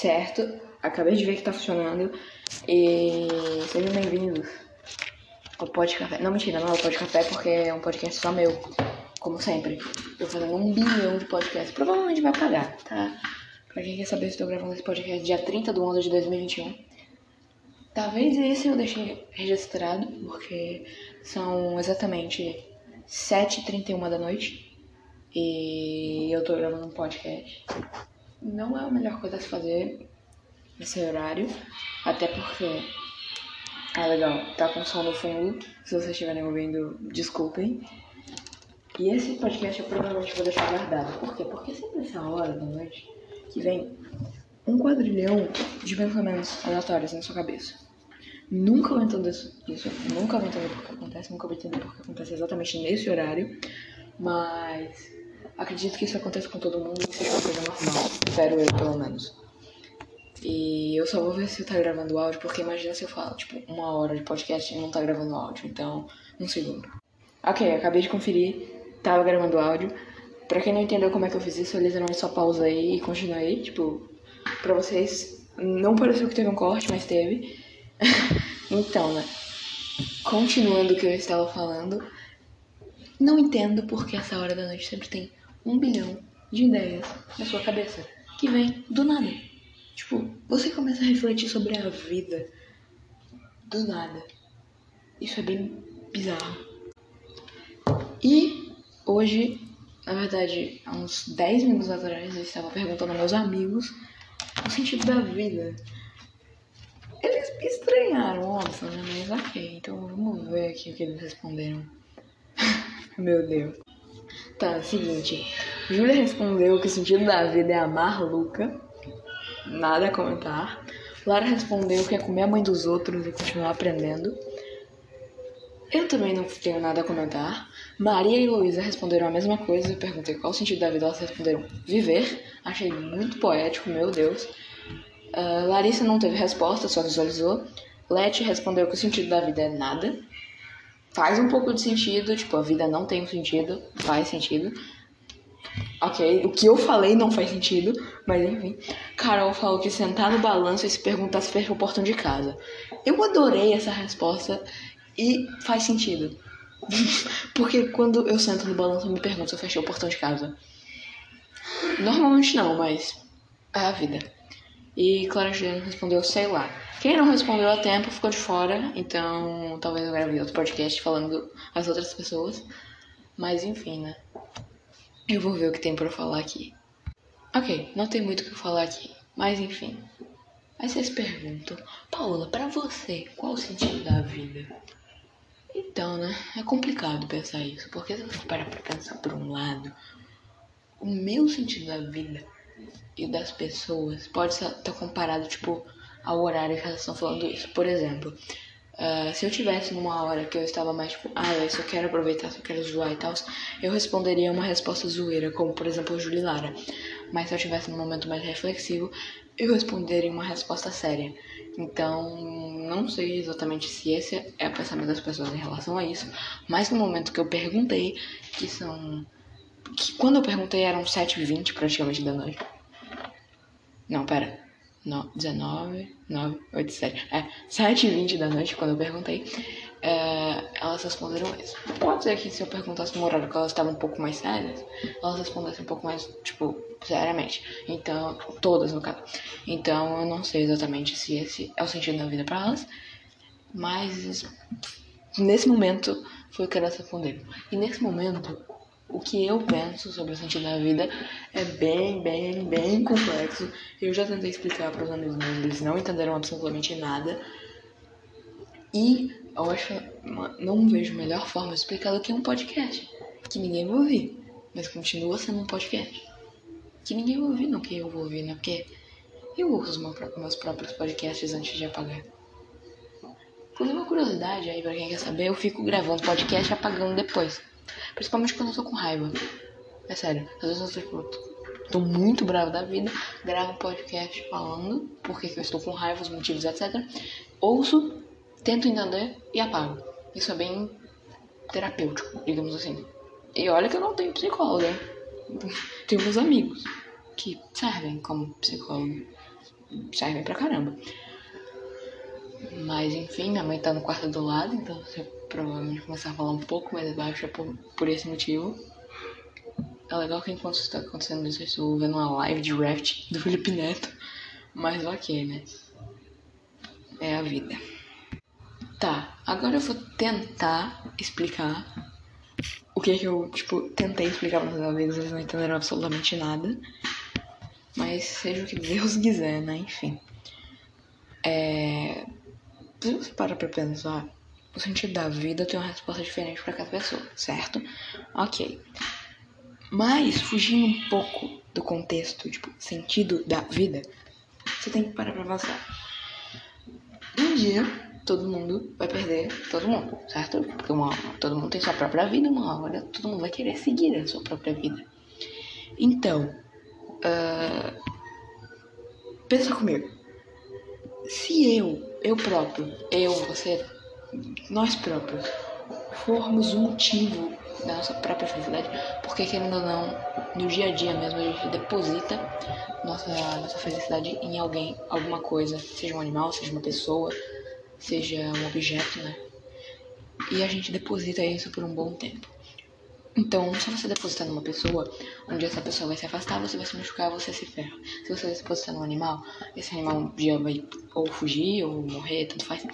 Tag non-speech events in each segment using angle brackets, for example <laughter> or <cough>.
certo. Acabei de ver que tá funcionando. E sejam bem-vindos ao Pod Café. Não, mentira, não é o Pod Café porque é um podcast só meu. Como sempre. Eu fazendo um bilhão de podcasts. Provavelmente vai pagar, tá? Pra quem quer saber, eu estou gravando esse podcast dia 30 de 11 de 2021. Talvez esse eu deixei registrado, porque são exatamente 7h31 da noite. E eu tô gravando um podcast. Não é a melhor coisa a se fazer nesse horário. Até porque. Ah, legal. Tá com som no fundo. Se vocês estiverem ouvindo, desculpem. E esse podcast eu provavelmente vou deixar guardado. Por quê? Porque sempre essa hora da noite que vem um quadrilhão de pensamentos aleatórios na sua cabeça. Nunca vou entender isso, isso, nunca vou entender por que acontece, nunca vou entender por que acontece exatamente nesse horário, mas acredito que isso aconteça com todo mundo e seja uma coisa normal, espero eu pelo menos. E eu só vou ver se tá gravando áudio, porque imagina se eu falo, tipo, uma hora de podcast e não tá gravando áudio, então, um segundo. Ok, acabei de conferir, tava gravando áudio. Pra quem não entendeu como é que eu fiz isso, eu literalmente só pausei e continuei, tipo, pra vocês, não pareceu que teve um corte, mas teve. <laughs> então, né, continuando o que eu estava falando, não entendo porque essa hora da noite sempre tem um bilhão de ideias na sua cabeça, que vem do nada. Tipo, você começa a refletir sobre a vida do nada. Isso é bem bizarro. E hoje, na verdade, há uns 10 minutos atrás, eu estava perguntando aos meus amigos o sentido da vida. Eles me estranharam, óbvio, né? Mas ok, então vamos ver aqui o que eles responderam. <laughs> Meu Deus. Tá, seguinte. Júlia respondeu que o sentido da vida é amar Luca. Nada a comentar. Lara respondeu que é comer a mãe dos outros e continuar aprendendo. Eu também não tenho nada a comentar. Maria e Luísa responderam a mesma coisa. Eu perguntei qual o sentido da vida, elas responderam viver. Achei muito poético, meu Deus. Uh, Larissa não teve resposta, só visualizou. Leti respondeu que o sentido da vida é nada. Faz um pouco de sentido, tipo, a vida não tem sentido, faz sentido. Ok, o que eu falei não faz sentido, mas enfim. Carol falou que sentar no balanço e se perguntar se fecha o portão de casa. Eu adorei essa resposta e faz sentido. <laughs> Porque quando eu sento no balanço eu me pergunto se eu fechei o portão de casa. Normalmente não, mas é a vida. E Clara Juliana respondeu, sei lá. Quem não respondeu a tempo ficou de fora, então talvez eu grave outro podcast falando as outras pessoas. Mas enfim, né? Eu vou ver o que tem pra falar aqui. Ok, não tem muito o que falar aqui, mas enfim. Aí vocês perguntam, Paula, para você, qual o sentido da vida? Então, né? É complicado pensar isso, porque se você parar pra pensar por um lado, o meu sentido da vida e das pessoas pode estar comparado, tipo, ao horário que elas estão falando isso. Por exemplo, uh, se eu tivesse numa hora que eu estava mais, tipo, ah, eu só quero aproveitar, só quero zoar e tal, eu responderia uma resposta zoeira, como, por exemplo, o Júlio Lara. Mas se eu tivesse num momento mais reflexivo, eu responderia uma resposta séria. Então, não sei exatamente se esse é o pensamento das pessoas em relação a isso, mas no momento que eu perguntei, que são. Que quando eu perguntei eram 7h20 praticamente da noite. Não, pera. Não, 19, 9, 8, 7. É, 7h20 da noite quando eu perguntei. É, elas responderam isso. Pode ser que se eu perguntasse no horário que elas estavam um pouco mais sérias, elas respondessem um pouco mais, tipo, seriamente. Então, todas no caso. Então, eu não sei exatamente se esse é o sentido da vida para elas, mas nesse momento foi o que elas responderam. E nesse momento, o que eu penso sobre o sentido da vida é bem, bem, bem complexo. Eu já tentei explicar para os amigos meus, eles não entenderam absolutamente nada. E eu acho, não vejo melhor forma de explicar do que um podcast, que ninguém vai ouvir, mas continua sendo um podcast. Que ninguém vai ouvir, não que eu vou ouvir, né? Porque eu os meus próprios podcasts antes de apagar. Por uma curiosidade aí, pra quem quer saber, eu fico gravando podcast e apagando depois. Principalmente quando eu tô com raiva. É sério, às vezes eu tô, tipo, tô muito bravo da vida, gravo um podcast falando porque eu estou com raiva, os motivos, etc. Ouço, tento entender e apago. Isso é bem terapêutico, digamos assim. E olha que eu não tenho psicóloga. Tenho meus amigos que servem como psicólogo. servem pra caramba. Mas enfim, minha mãe tá no quarto do lado, então você provavelmente começar a falar um pouco mais baixo é por, por esse motivo. É legal que enquanto isso tá acontecendo isso, eu estou vendo uma live de raft do Felipe Neto. Mas ok, né? É a vida. Tá, agora eu vou tentar explicar o que é que eu, tipo, tentei explicar para meus amigos, eles não entenderam absolutamente nada. Mas seja o que Deus quiser, né? Enfim. É... Se você para pra pensar, o sentido da vida tem uma resposta diferente para cada pessoa, certo? Ok. Mas, fugindo um pouco do contexto, tipo, sentido da vida, você tem que parar pra pensar. Um dia, todo mundo vai perder todo mundo, certo? Porque uma, todo mundo tem sua própria vida, uma hora todo mundo vai querer seguir a sua própria vida. Então, uh, pensa comigo. Se eu, eu próprio, eu, você, nós próprios, formos o motivo da nossa própria felicidade, porque querendo ou não, no dia a dia mesmo a gente deposita nossa, nossa felicidade em alguém, alguma coisa, seja um animal, seja uma pessoa, seja um objeto, né? E a gente deposita isso por um bom tempo. Então, se você depositar numa pessoa, um dia essa pessoa vai se afastar, você vai se machucar, você se ferra. Se você depositar num animal, esse animal um dia vai ou fugir ou morrer, tanto faz.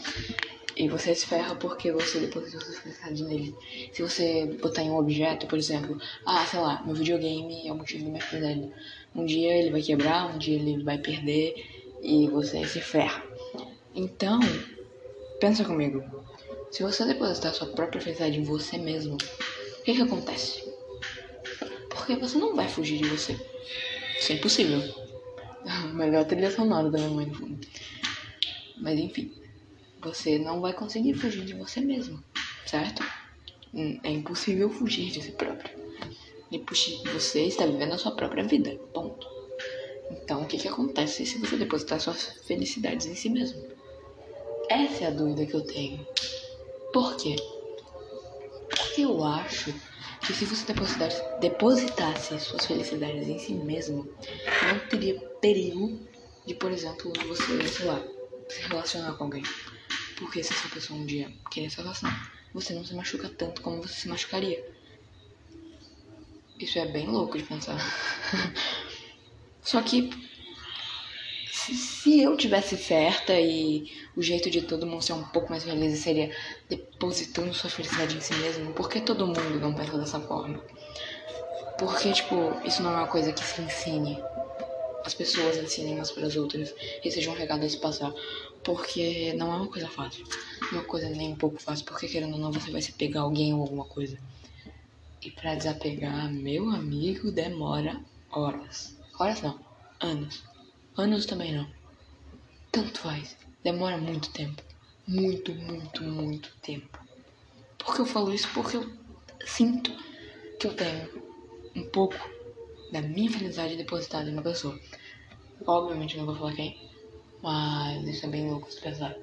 E você se ferra porque você depositou sua felicidade nele. Se você botar em um objeto, por exemplo, ah, sei lá, meu videogame é o motivo da minha felicidade. Um dia ele vai quebrar, um dia ele vai perder e você se ferra. Então, pensa comigo. Se você depositar sua própria felicidade em você mesmo, o que que acontece? Porque você não vai fugir de você. Isso é impossível. <laughs> Melhor trilha sonora da minha mãe no fundo. Mas enfim você não vai conseguir fugir de você mesmo, certo? Hum, é impossível fugir de si próprio. E você está vivendo a sua própria vida, ponto. Então, o que, que acontece se você depositar suas felicidades em si mesmo? Essa é a dúvida que eu tenho. Por quê? Porque eu acho que se você depositasse, suas felicidades em si mesmo, não teria perigo de, por exemplo, você, sei lá, se relacionar com alguém. Porque se essa pessoa um dia querer se relacionar, você não se machuca tanto como você se machucaria. Isso é bem louco de pensar. <laughs> Só que se, eu tivesse certa e o jeito de todo mundo ser um pouco mais feliz seria depositando sua felicidade em si mesmo, por que todo mundo não pensa dessa forma? Porque, tipo, isso não é uma coisa que se ensine. As pessoas ensinem umas para as outras e seja um recado a passar. Porque não é uma coisa fácil. Não é uma coisa nem um pouco fácil, porque querendo ou não, você vai se pegar alguém ou alguma coisa. E para desapegar, meu amigo, demora horas. Horas não, anos. Anos também não. Tanto faz. Demora muito tempo. Muito, muito, muito tempo. Por que eu falo isso? Porque eu sinto que eu tenho um pouco da minha felicidade depositada em uma pessoa. Obviamente não vou falar quem, mas isso é bem louco de pensar.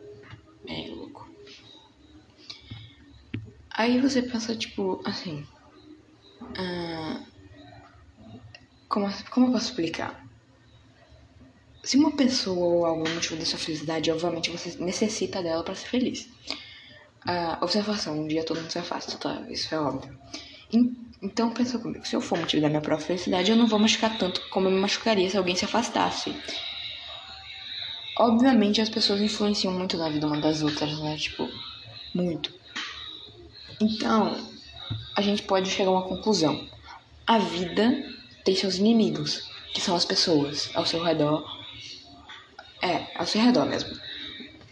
Bem louco. Aí você pensa, tipo, assim. Uh, como, como eu posso explicar? Se uma pessoa ou algum motivo da sua felicidade, obviamente você necessita dela para ser feliz. Uh, observação, um dia todo mundo se afasta, tá? Isso é óbvio. Então pensa comigo, se eu for motivo da minha própria felicidade, eu não vou machucar tanto como eu me machucaria se alguém se afastasse. Obviamente as pessoas influenciam muito na vida uma das outras, né? Tipo, muito. Então, a gente pode chegar a uma conclusão. A vida tem seus inimigos, que são as pessoas ao seu redor. É, ao seu redor mesmo.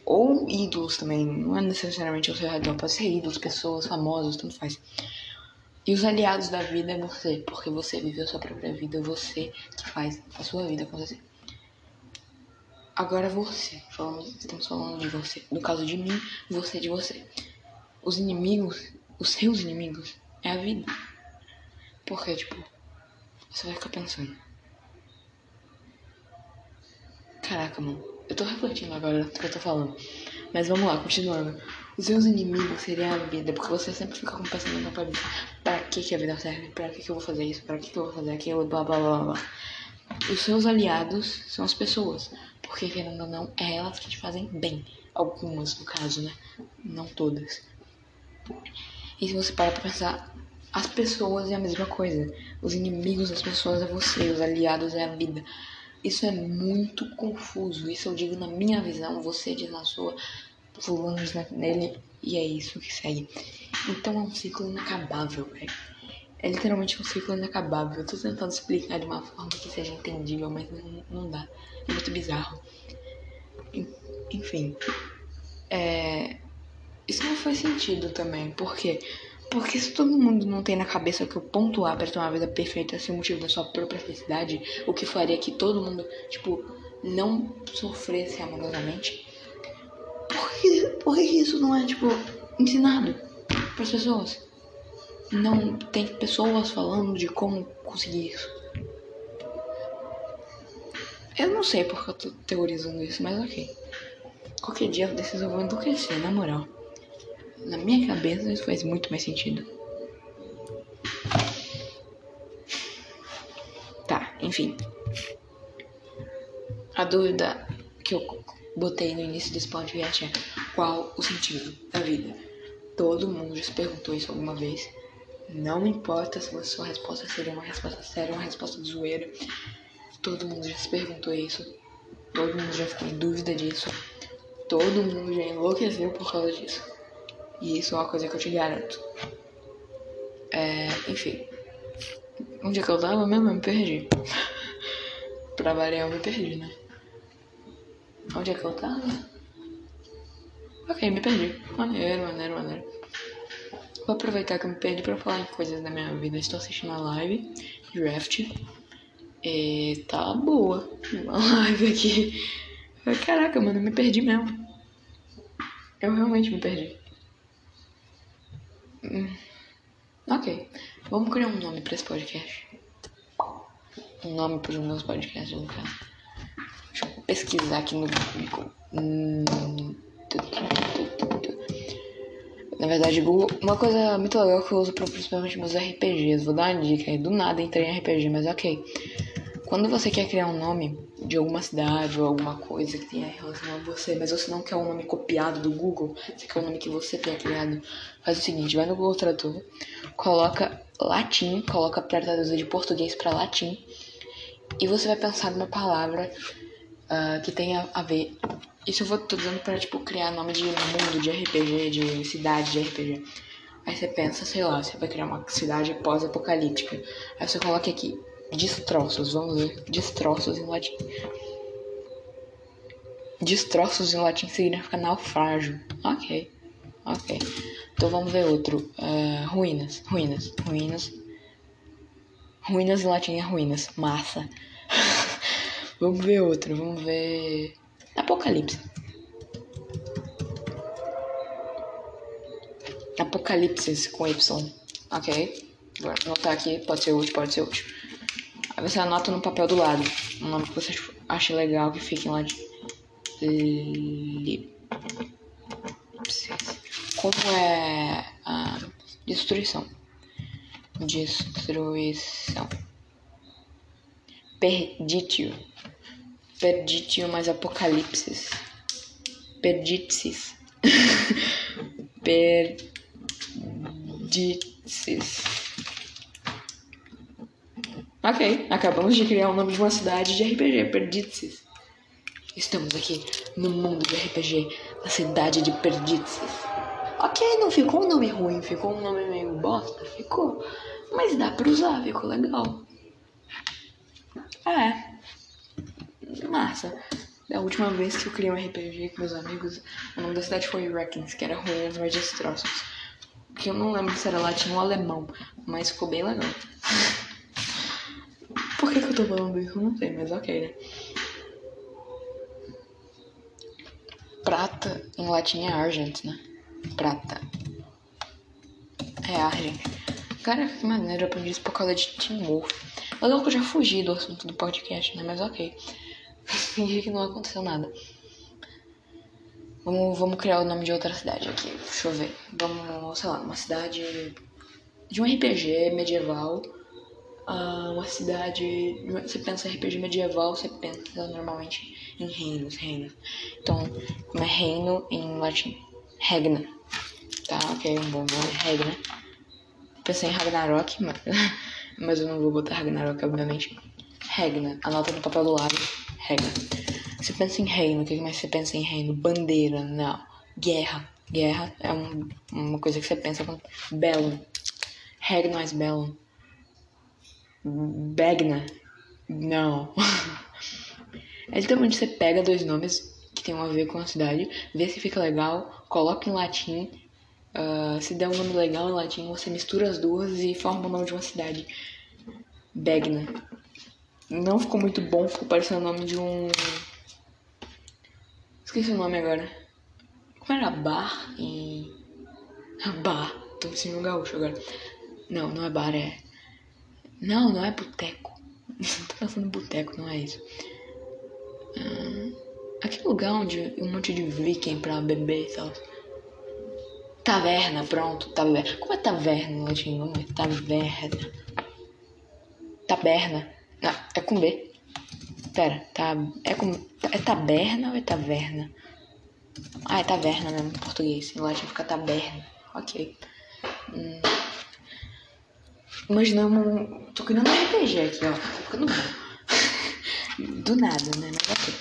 Ou ídolos também, não é necessariamente ao seu redor, pode ser ídolos, pessoas famosas, tanto faz. E os aliados da vida é você, porque você viveu sua própria vida, você que faz a sua vida acontecer. Agora você, falando, estamos falando de você. No caso de mim, você de você. Os inimigos, os seus inimigos, é a vida. Porque, tipo, você vai ficar pensando. Caraca, mano. Eu tô refletindo agora do que eu tô falando. Mas vamos lá, continuando. Os seus inimigos seriam a vida, porque você sempre fica com o pensamento na cabeça. Pra que, que a vida serve? Pra que, que eu vou fazer isso? Pra que, que eu vou fazer aquilo? Blá blá blá blá. Os seus aliados são as pessoas Porque, querendo ou não, é elas que te fazem bem. Algumas, no caso, né? Não todas. E se você parar pra pensar, as pessoas é a mesma coisa. Os inimigos das pessoas é você, os aliados é a vida. Isso é muito confuso. Isso eu digo na minha visão, você diz na sua, fulano diz nele, e é isso que segue. Então é um ciclo inacabável, velho. É literalmente um ciclo inacabável. Eu tô tentando explicar de uma forma que seja entendível, mas não, não dá. É muito bizarro. Enfim. É... Isso não faz sentido também. Por quê? Porque se todo mundo não tem na cabeça que o ponto A para ter uma vida perfeita é ser o motivo da sua própria felicidade, o que faria que todo mundo, tipo, não sofresse amorosamente, que, por que isso não é, tipo, ensinado para as pessoas? Não tem pessoas falando de como conseguir isso. Eu não sei porque eu tô teorizando isso, mas ok. Qualquer dia desses eu vou enlouquecer, na moral. Na minha cabeça isso faz muito mais sentido. Tá, enfim. A dúvida que eu botei no início desse podcast é qual o sentido da vida? Todo mundo já se perguntou isso alguma vez. Não importa se a sua resposta seria uma resposta séria ou uma resposta de zoeira. Todo mundo já se perguntou isso. Todo mundo já ficou em dúvida disso. Todo mundo já enlouqueceu por causa disso. E isso é uma coisa que eu te garanto. É, enfim. Onde é que eu tava mesmo? Eu me perdi. <laughs> pra variar, eu me perdi, né? Onde é que eu tava? Ok, me perdi. Maneiro, maneiro, maneiro. Vou aproveitar que eu me perdi pra falar em coisas da minha vida. Estou assistindo a live Draft. E tá boa. Uma live aqui. Caraca, mano, eu me perdi mesmo. Eu realmente me perdi. Hum. Ok. Vamos criar um nome pra esse podcast. Um nome para os meus podcasts, no caso. Deixa eu pesquisar aqui no Google. Hum. Na verdade, uma coisa muito legal que eu uso para principalmente meus RPGs. Vou dar uma dica aí. Do nada entrei em RPG, mas ok. Quando você quer criar um nome de alguma cidade ou alguma coisa que tenha relação a você, mas você não quer um nome copiado do Google, você quer um nome que você tenha criado, faz o seguinte, vai no Google Tradutor, coloca latim, coloca para traduzir de português para latim, e você vai pensar numa palavra uh, que tenha a ver. Isso eu vou tô dando pra, tipo, criar nome de mundo de RPG, de cidade de RPG. Aí você pensa, sei lá, você vai criar uma cidade pós-apocalíptica. Aí você coloca aqui Destroços, vamos ver. Destroços em latim. Destroços em latim significa naufrágio. Ok. Ok. Então vamos ver outro. Uh, ruínas. Ruínas. Ruínas. Ruínas em latim é ruínas. Massa. <laughs> vamos ver outro. Vamos ver. Apocalipse. Apocalipse com Y. Ok. Vou anotar aqui. Pode ser útil, pode ser útil. Aí você anota no papel do lado um nome que você acha legal que fique lá de. Como é a destruição? Destruição. Perditio. Perditio mais apocalipse. Perditsis. Perditsis. <laughs> Ok, acabamos de criar o nome de uma cidade de RPG, Perdizes. Estamos aqui no mundo de RPG, na cidade de Perdizes. Ok, não ficou um nome ruim, ficou um nome meio bosta, ficou. Mas dá pra usar, ficou legal. É. Massa. Da última vez que eu criei um RPG com meus amigos, o nome da cidade foi Reckons, que era Ruínas Mais Destroços. Que eu não lembro se era latim ou alemão, mas ficou bem legal. Por que, que eu tô falando isso? Não sei, mas ok, né? Prata em latim é argent, né? Prata. É argent. Cara, que maneiro, eu aprendi isso por causa de Timor. Legal que eu já fugi do assunto do podcast, né? Mas ok. Fingi que não aconteceu nada. Vamos, vamos criar o nome de outra cidade aqui. Deixa eu ver. Vamos, sei lá, uma cidade de um RPG medieval uh, uma cidade. Você pensa em RPG medieval, você pensa normalmente em reinos, reinos. Então, como é reino em latim? Regna. Tá, ok, um bom nome, Regna. Pensei em Ragnarok, mas, <laughs> mas eu não vou botar Ragnarok, obviamente. Regna, anota no papel do lado. Regna. Você pensa em reino, o que mais você pensa em reino? Bandeira, não. Guerra. Guerra é um, uma coisa que você pensa com Bellum. Regnais Bellum. Begna. Não. <laughs> é literalmente você pega dois nomes que tem a ver com a cidade, vê se fica legal, coloca em latim. Uh, se der um nome legal em latim, você mistura as duas e forma o nome de uma cidade. Begna. Não ficou muito bom, ficou parecendo o nome de um. Esqueci o nome agora. Como era bar em. <laughs> Bar. Tô me sentindo gaúcho agora. Não, não é bar, é. Não, não é boteco. <laughs> Tô pensando em boteco, não é isso. Ah, aquele lugar onde um monte de viking pra beber e tal. Taverna, pronto, taverna. Como é taverna no latim? Vamos ver. Taverna. Taberna. Não, é com B. Pera, tá. É com. É taberna ou é taverna? Ah, é taverna mesmo, em português. Em latim fica taberna. Ok. Hum. Imaginamos. Tô criando um RPG aqui, ó. Tá ficando bom. <laughs> Do nada, né? Mas ok.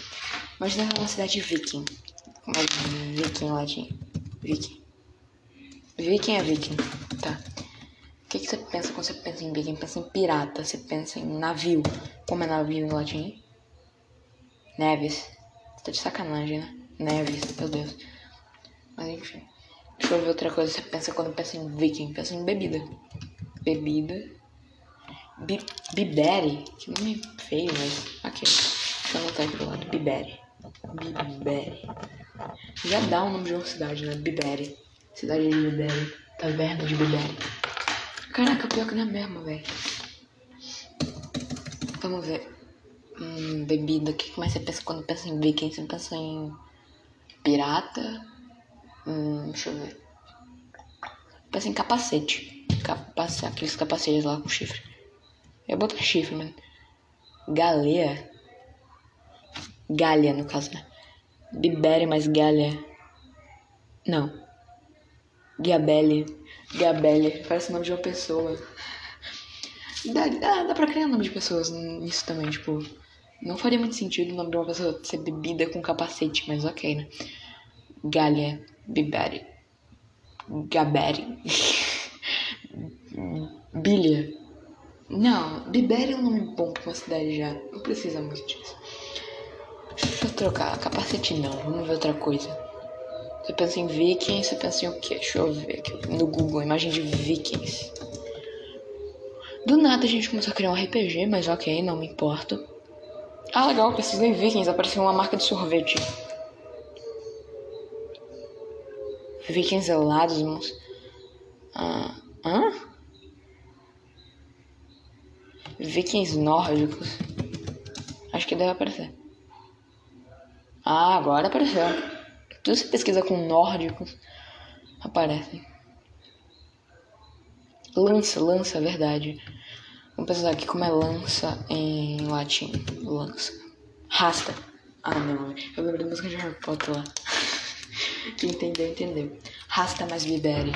Imagina uma cidade viking. Viking em latim. Viking. Viking é viking. Tá. O que, que você pensa quando você pensa em viking? Pensa em pirata, você pensa em navio. Como é navio em latim? Neves. Você tá de sacanagem, né? Neves, meu Deus. Mas enfim. Deixa eu ver outra coisa. Você pensa quando pensa em viking? Pensa em bebida bebida. Bi Bibere, que nome feio, mas ok. Deixa eu anotar aqui do lado. Bibere. Bibere. Já dá o nome de uma cidade, né? Bibere. Cidade de Bibere. Taverna de Bibere. Caraca, pior que não é mesmo, velho. Vamos ver. Hum, bebida. O que mais você pensa quando pensa em viking? Você pensa em pirata? Hum, deixa eu ver. Pensa em capacete aqueles capacetes lá com chifre. Eu boto chifre, mano. Galea. Galha, no caso, né? Bibere mais galha. Não. Gabelle. Gabelle. Parece o nome de uma pessoa. Dá, dá, dá pra criar nome de pessoas nisso também, tipo. Não faria muito sentido o nome de uma pessoa ser bebida com capacete, mas ok, né? Galha. Bibere. Gabere. <laughs> Bilha. Não, Bibéria é um nome bom pra uma cidade já. Não precisa muito disso. Deixa eu trocar. Capacete não. Vamos ver outra coisa. Você pensa em vikings, você pensa em o quê? Deixa eu ver aqui no Google, imagem de vikings. Do nada a gente começou a criar um RPG, mas ok, não me importo. Ah, legal, pesquisei vikings, apareceu uma marca de sorvete. Vikings helados, moço. Ah, hã? Vikings nórdicos. Acho que deve aparecer. Ah, agora apareceu. Se pesquisa com nórdicos, aparecem. Lança, lança, é verdade. Vamos pensar aqui como é lança em latim. Lança. Rasta. Ah, não. Eu lembro da música de Harry Potter lá. <laughs> Quem entendeu, entendeu. Rasta mais libere.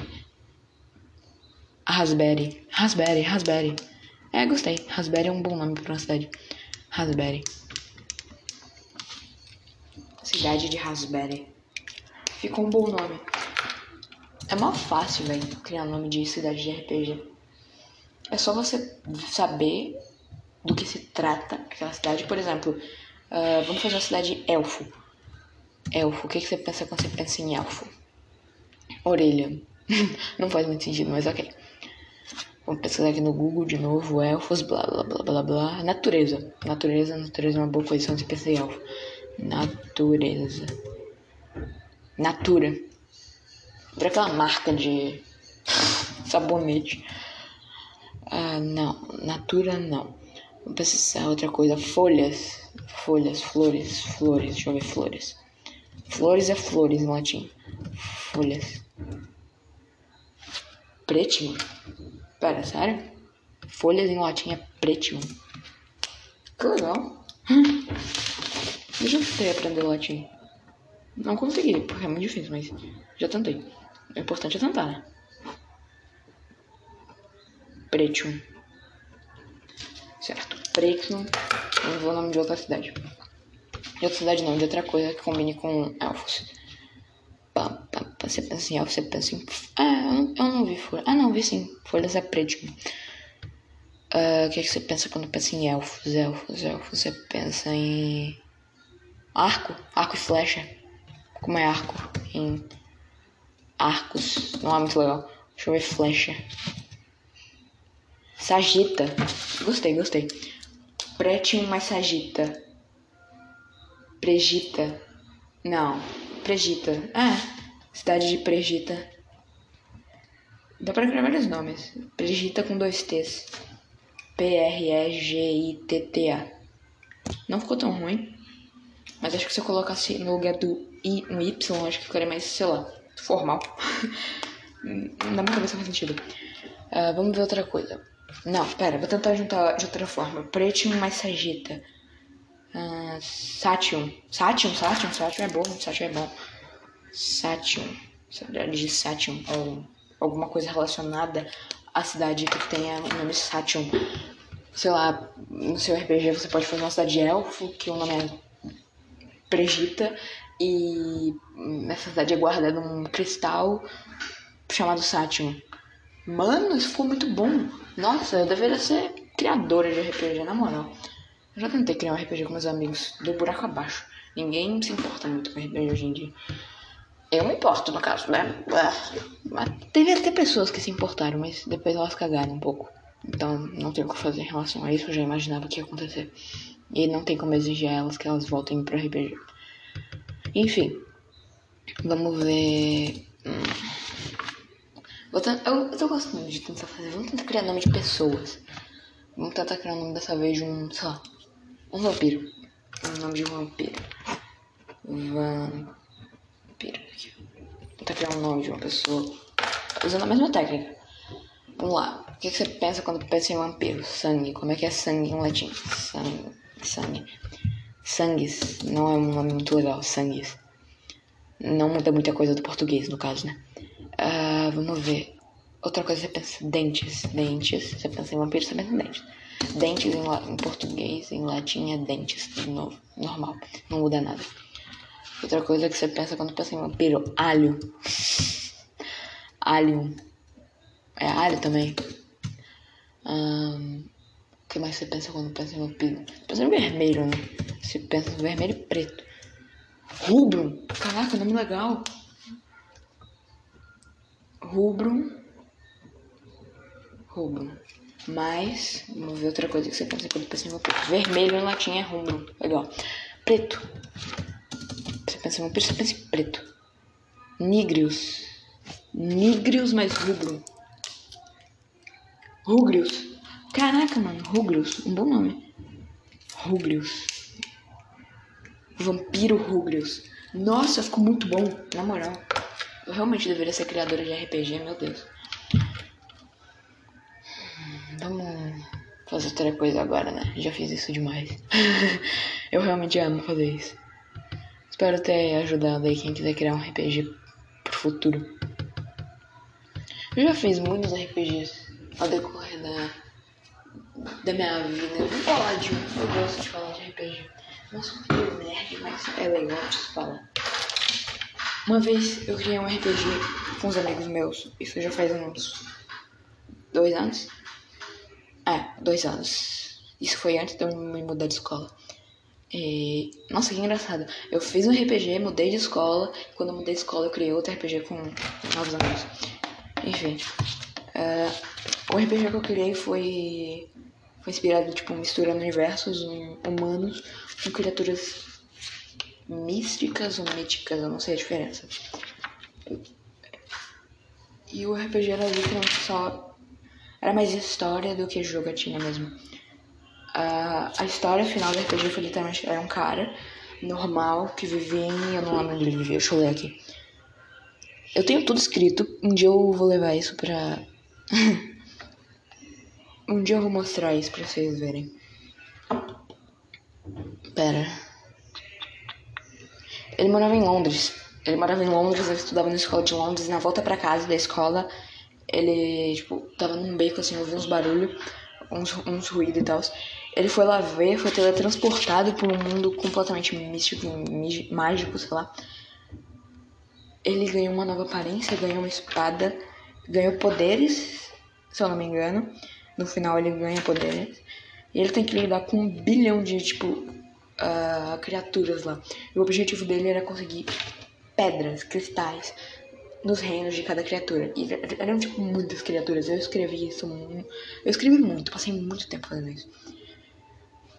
Raspberry. Raspberry, raspberry. É, gostei. Raspberry é um bom nome para uma cidade. Raspberry. Cidade de Raspberry. Ficou um bom nome. É mó fácil, velho, criar nome de cidade de RPG. É só você saber do que se trata aquela cidade. Por exemplo, uh, vamos fazer uma cidade elfo. Elfo, o que, que você pensa quando você pensa em elfo? Orelha. <laughs> Não faz muito sentido, mas ok. Vamos pesquisar aqui no Google de novo, elfos, blá blá blá blá blá. Natureza. Natureza, natureza é uma boa coisa, você pensa em elfo. Natureza. Natura. Por aquela marca de sabonete. Ah, não. Natura, não. Vamos pesquisar outra coisa. Folhas. Folhas, flores, flores. Deixa eu ver, flores. Flores é flores em latim. Folhas. Pretinho. Pera, sério? Folhas em latim é pretinho. Que legal. Eu já tentei aprender latim. Não consegui, porque é muito difícil, mas já tentei. O importante é tentar, né? Pretium. Certo. Pretium. Vamos ver o nome de outra cidade. De outra cidade não, de outra coisa que combine com elfos. Pá, pá, pá, você pensa em elfos, você pensa em. Ah, eu não, eu não vi folha. Ah, não, vi sim. Folhas é Pretium. Uh, o que, é que você pensa quando pensa em elfos? Elfos, elfos. Você pensa em. Arco? Arco e flecha. Como é arco? Em arcos. Não é muito legal. Deixa eu ver flecha. Sagita. Gostei, gostei. Pretium mais Sagita. Pregita. Não. Pregita. Ah, cidade de Pregita. Dá pra criar vários nomes. Pregita com dois T's. P-R-E-G-I-T-T-A. Não ficou tão ruim. Mas acho que se eu colocasse no lugar do I um Y, acho que ficaria mais, sei lá, formal. Na minha cabeça faz sentido. Uh, vamos ver outra coisa. Não, pera, vou tentar juntar de outra forma. Pretium mais Sagita. Uh, Satium. Satium, Satium, Satium é bom, Satium é bom. Satium. De Satium. Ou alguma coisa relacionada à cidade que tenha o nome Satium. Sei lá, no seu RPG você pode fazer uma cidade de elfo, que o nome é Pregita e essa cidade é guardada num cristal chamado Satium. Mano, isso ficou muito bom. Nossa, eu deveria ser criadora de RPG, na moral. Eu já tentei criar um RPG com meus amigos, do buraco abaixo. Ninguém se importa muito com RPG hoje em dia. Eu me importo, no caso, né? Mas devia ter pessoas que se importaram, mas depois elas cagaram um pouco. Então não tem o que fazer em relação a isso, eu já imaginava que ia acontecer. E não tem como exigir a elas que elas voltem pro RPG. Enfim, vamos ver. Hum. Eu, eu tô gostando de tentar fazer. Vamos tentar criar nome de pessoas. Vamos tentar criar o nome dessa vez de um. sei lá. Um vampiro. O nome de um vampiro. Vampiro. Vou tentar criar um nome de uma pessoa. Usando a mesma técnica. Vamos lá. O que, que você pensa quando pensa em vampiro? Sangue. Como é que é sangue em latim? Sangue sangue. Sangues não é um nome muito legal, sangues. Não muda muita coisa do português, no caso, né? Uh, vamos ver. Outra coisa, você pensa dentes. Dentes. Você pensa em vampiro, você pensa em dentes. Dentes em, em português, em latim é dentes, de novo. Normal. Não muda nada. Outra coisa que você pensa quando pensa em vampiro, alho. alho. É alho também. Um, que mais você pensa quando pensa em vampiro? Pensa em vermelho, né? Você pensa em vermelho e preto. Rubro. Caraca, nome legal. Rubro. Rubro. Mas, vamos ver outra coisa que você pensa quando pensa em vampiro. Vermelho em latim é rubro. Legal. Preto. Você pensa em vampiro, você pensa em preto. Nigrius. Nigrius mais rubro. Rugrius. Caraca, mano, Ruglius, um bom nome. Ruglius. Vampiro Ruglius. Nossa, ficou muito bom, na moral. Eu realmente deveria ser criadora de RPG, meu Deus. Vamos fazer outra coisa agora, né? Já fiz isso demais. <laughs> Eu realmente amo fazer isso. Espero ter ajudado aí quem quiser criar um RPG pro futuro. Eu já fiz muitos RPGs ao decorrer da da minha vida. Eu vou falar de um, eu gosto de falar de RPG. Não sou um nerd, mas é legal de se falar. Uma vez eu criei um RPG com os amigos meus, isso já faz uns dois anos. É, dois anos. Isso foi antes de eu me mudar de escola. E... Nossa, que engraçado. Eu fiz um RPG, mudei de escola. Quando eu mudei de escola, eu criei outro RPG com novos amigos. Enfim. Uh, o RPG que eu criei foi foi inspirado, tipo, misturando universos humanos com criaturas místicas ou míticas, eu não sei a diferença. E o RPG era literalmente só. Era mais história do que jogatina mesmo. Uh, a história final do RPG foi literalmente. Era um cara normal que vivia em. Eu não lembro onde ele vivia, deixa eu ler aqui. Eu tenho tudo escrito, um dia eu vou levar isso pra. <laughs> Um dia eu vou mostrar isso pra vocês verem. Pera. Ele morava em Londres. Ele morava em Londres, eu estudava na escola de Londres. Na volta pra casa da escola, ele, tipo, tava num beco assim, ouviu uns barulhos, uns, uns ruídos e tal. Ele foi lá ver, foi teletransportado por um mundo completamente místico, mágico, sei lá. Ele ganhou uma nova aparência, ganhou uma espada, ganhou poderes, se eu não me engano. No final ele ganha poderes. E ele tem que lidar com um bilhão de, tipo, uh, criaturas lá. E o objetivo dele era conseguir pedras, cristais, nos reinos de cada criatura. E eram, tipo, muitas criaturas. Eu escrevi isso. Eu escrevi muito, passei muito tempo fazendo isso.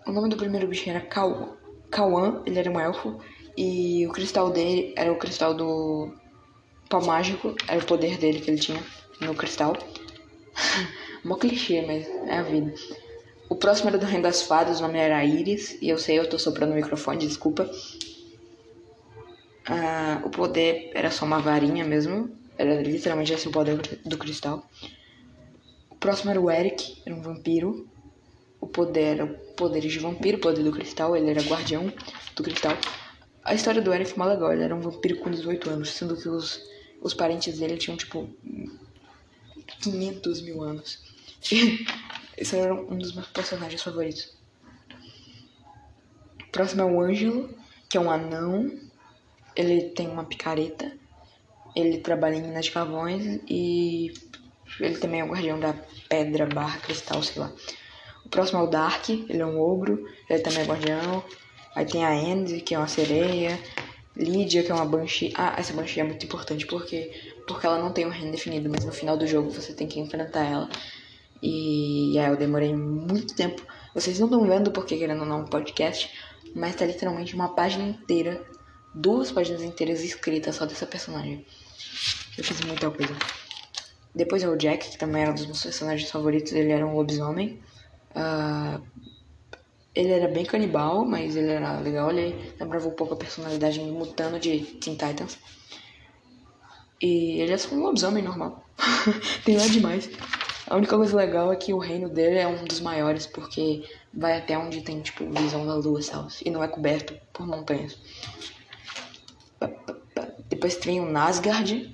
O nome do primeiro bicho era Kawan, ele era um elfo. E o cristal dele era o cristal do pau mágico, era o poder dele que ele tinha no cristal. <laughs> Mó clichê, mas é a vida. O próximo era do Reino das Fadas, o nome era Iris. E eu sei, eu tô soprando o microfone, desculpa. Ah, o poder era só uma varinha mesmo. Era literalmente esse o poder do cristal. O próximo era o Eric, era um vampiro. O poder era poderes de vampiro, o poder do cristal, ele era guardião do cristal. A história do Eric legal, ele era um vampiro com 18 anos, sendo que os, os parentes dele tinham tipo 500 mil anos. <laughs> Esse era um dos meus personagens favoritos. O próximo é o Ângelo, que é um anão. Ele tem uma picareta. Ele trabalha em Minas de Carvões e ele também é o guardião da pedra barra cristal, sei lá. O próximo é o Dark, ele é um ogro, ele também é guardião. Aí tem a Andy, que é uma sereia. Lydia, que é uma Banshee. Ah, essa Banshee é muito importante porque, porque ela não tem um reino definido, mas no final do jogo você tem que enfrentar ela. E é, eu demorei muito tempo. Vocês não estão vendo porque querendo ou não um podcast, mas tá literalmente uma página inteira, duas páginas inteiras escritas só dessa personagem. Eu fiz muita coisa. Depois é o Jack, que também era um dos meus personagens favoritos, ele era um lobisomem. Uh, ele era bem canibal, mas ele era legal, ele lembrava um pouco a personalidade do Mutano de Teen Titans. E ele é só um lobisomem normal. <laughs> Tem nada demais. A única coisa legal é que o reino dele é um dos maiores, porque vai até onde tem, tipo, visão da lua, sabe? E não é coberto por montanhas. Depois tem o Nasgard.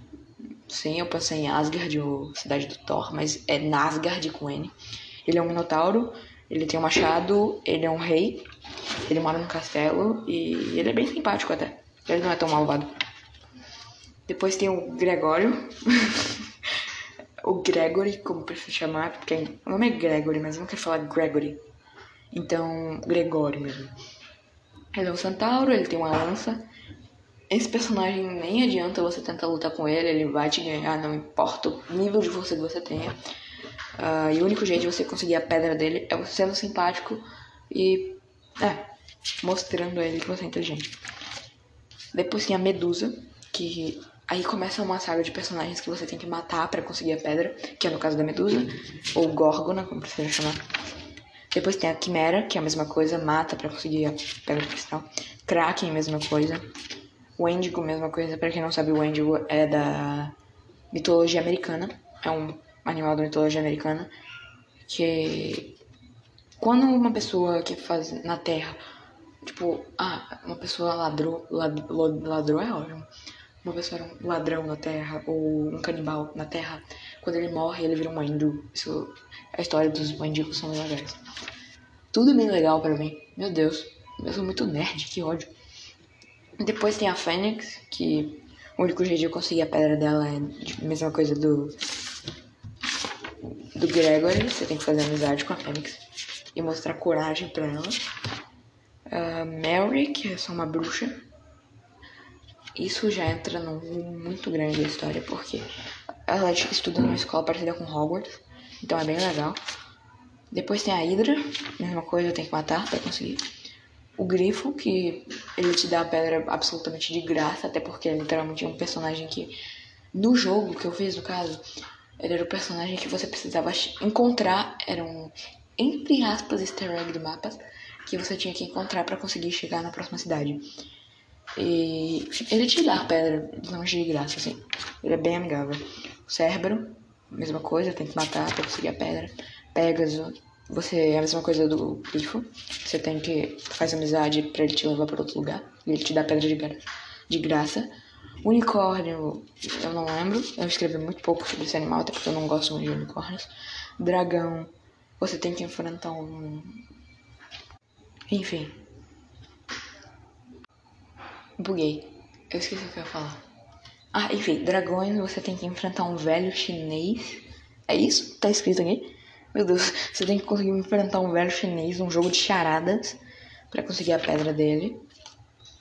Sim, eu pensei em Asgard, ou cidade do Thor, mas é Nasgard com N. Ele é um minotauro, ele tem um machado, ele é um rei, ele mora no castelo e ele é bem simpático até. Ele não é tão malvado. Depois tem o Gregório. <laughs> o Gregory, como prefiro chamar, porque o nome é Gregory, mas eu não quero falar Gregory. Então, Gregório mesmo. Ele é um centauro, ele tem uma lança. Esse personagem nem adianta você tentar lutar com ele, ele vai te ganhar, não importa o nível de força que você tenha. Uh, e o único jeito de você conseguir a pedra dele é sendo simpático e. É, mostrando a ele que você é inteligente. Depois tem a Medusa, que Aí começa uma saga de personagens que você tem que matar para conseguir a pedra, que é no caso da Medusa, ou Gorgona, como prefiro chamar. Depois tem a Quimera, que é a mesma coisa, mata para conseguir a pedra cristal. Kraken, mesma coisa. Wendigo, mesma coisa. Para quem não sabe, o Wendigo é da mitologia americana. É um animal da mitologia americana que quando uma pessoa que faz na Terra, tipo, ah, uma pessoa ladrou, lad, ladrou é ótimo uma pessoa era um ladrão na Terra ou um canibal na Terra, quando ele morre, ele vira um Wendigo. Isso, a história dos Wendigos são legais. Tudo bem legal para mim. Meu Deus, eu sou muito nerd, que ódio. Depois tem a Fênix, que o único jeito de eu conseguir a pedra dela é a mesma coisa do do Gregory. Você tem que fazer amizade com a Fênix e mostrar coragem para ela. Uh, Mary, que é só uma bruxa isso já entra num muito grande da história, porque ela estuda numa escola parecida com Hogwarts, então é bem legal. Depois tem a Hydra, mesma coisa, tem que matar para conseguir. O Grifo, que ele te dá a pedra absolutamente de graça, até porque é literalmente um personagem que, no jogo que eu fiz, no caso, ele era o personagem que você precisava encontrar, era um, entre aspas, easter egg do mapa, que você tinha que encontrar para conseguir chegar na próxima cidade. E ele te dá pedra longe de graça, assim. Ele é bem amigável. Cérebro, mesma coisa, tem que matar pra conseguir a pedra. Pegasus, você é a mesma coisa do grifo. Você tem que faz amizade para ele te levar para outro lugar. E ele te dá pedra de, gra de graça. Unicórnio, eu não lembro. Eu escrevi muito pouco sobre esse animal, até porque eu não gosto muito de unicórnios. Dragão, você tem que enfrentar um. Enfim. Buguei. Eu esqueci o que eu ia falar. Ah, enfim, dragões, você tem que enfrentar um velho chinês. É isso? Tá escrito aqui? Meu Deus, você tem que conseguir enfrentar um velho chinês num jogo de charadas para conseguir a pedra dele.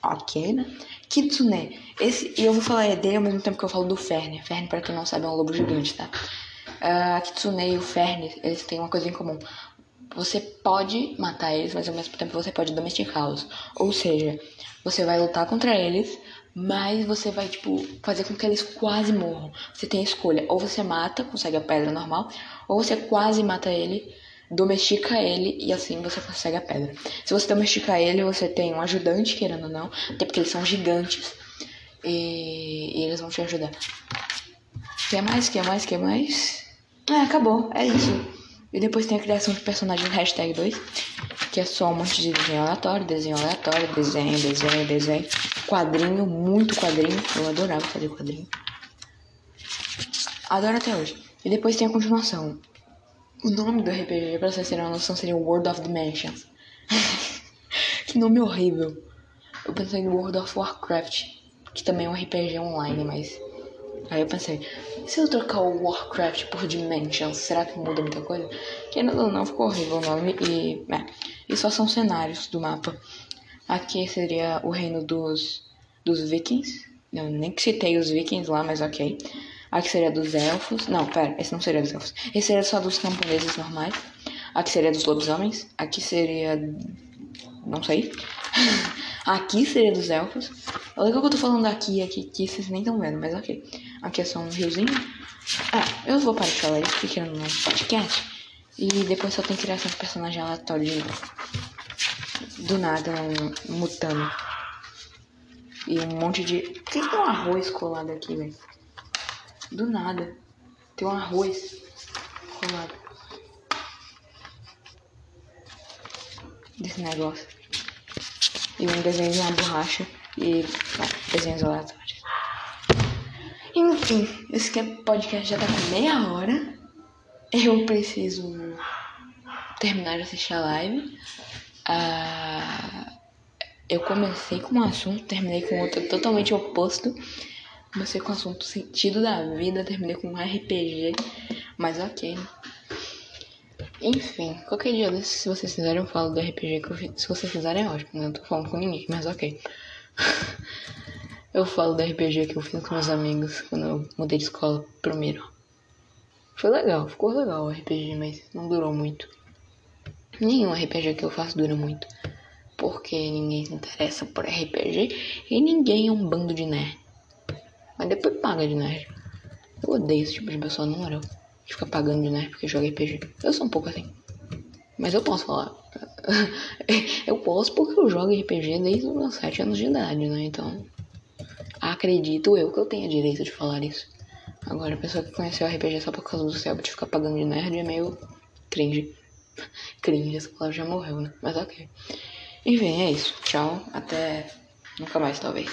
Ok, né? Kitsune. Esse, e eu vou falar dele ao mesmo tempo que eu falo do Ferne. Ferne, para quem não sabe, é um lobo gigante, tá? Uh, a Kitsune e o Ferne, eles têm uma coisa em comum. Você pode matar eles, mas ao mesmo tempo você pode domesticá-los. Ou seja, você vai lutar contra eles, mas você vai, tipo, fazer com que eles quase morram. Você tem a escolha. Ou você mata, consegue a pedra normal, ou você quase mata ele, domestica ele e assim você consegue a pedra. Se você domestica ele, você tem um ajudante, querendo ou não, até porque eles são gigantes. E, e eles vão te ajudar. Quer mais? Quer mais? Quer mais? É, acabou. É isso. E depois tem a criação de personagem hashtag 2, que é só um monte de desenho aleatório, desenho aleatório, desenho, desenho, desenho. Quadrinho, muito quadrinho. Eu adorava fazer quadrinho. Adoro até hoje. E depois tem a continuação. O nome do RPG, pra vocês terem uma noção, seria World of Dimensions. <laughs> que nome horrível. Eu pensei em World of Warcraft, que também é um RPG online, mas. Aí eu pensei, se eu trocar o Warcraft por Dimensions, será que muda muita coisa? Que ainda não, ficou horrível o nome e. É, e só são cenários do mapa. Aqui seria o reino dos, dos vikings. Eu nem citei os vikings lá, mas ok. Aqui seria dos elfos. Não, pera, esse não seria dos elfos. Esse seria só dos camponeses normais. Aqui seria dos lobisomens. Aqui seria. Não sei. <laughs> aqui seria dos elfos. É legal que eu tô falando aqui aqui, que vocês nem estão vendo, mas ok. Aqui é só um riozinho. Ah, eu vou parar de falar isso porque no podcast. E depois só tem criação de personagem aleatório do nada, um mutando. E um monte de. Por que tem um arroz colado aqui, velho? Do nada. Tem um arroz colado. Desse negócio. E um desenho de uma borracha. E ó, desenhos aleatórios. Enfim, esse podcast já tá com meia hora. Eu preciso terminar de assistir a live. Ah, eu comecei com um assunto, terminei com outro totalmente oposto. Comecei com o assunto sentido da vida, terminei com um RPG, mas ok. Enfim, qualquer dia desses, se vocês fizerem, eu falo do RPG que eu fiz. Se vocês fizerem, é ótimo, né? Eu tô falando com ninguém, mas ok. <laughs> eu falo do RPG que eu fiz com meus amigos quando eu mudei de escola primeiro. Foi legal, ficou legal o RPG, mas não durou muito. Nenhum RPG que eu faço dura muito. Porque ninguém se interessa por RPG e ninguém é um bando de nerd. Mas depois paga de nerd. Eu odeio esse tipo de pessoa, não moral. Que fica pagando de nerd porque joga RPG. Eu sou um pouco assim. Mas eu posso falar. <laughs> eu posso porque eu jogo RPG desde os meus 7 anos de idade, né? Então. Acredito eu que eu tenha direito de falar isso. Agora, a pessoa que conheceu RPG só por causa do de ficar pagando de nerd é meio cringe. <laughs> cringe, essa palavra já morreu, né? Mas ok. Enfim, é isso. Tchau. Até nunca mais, talvez.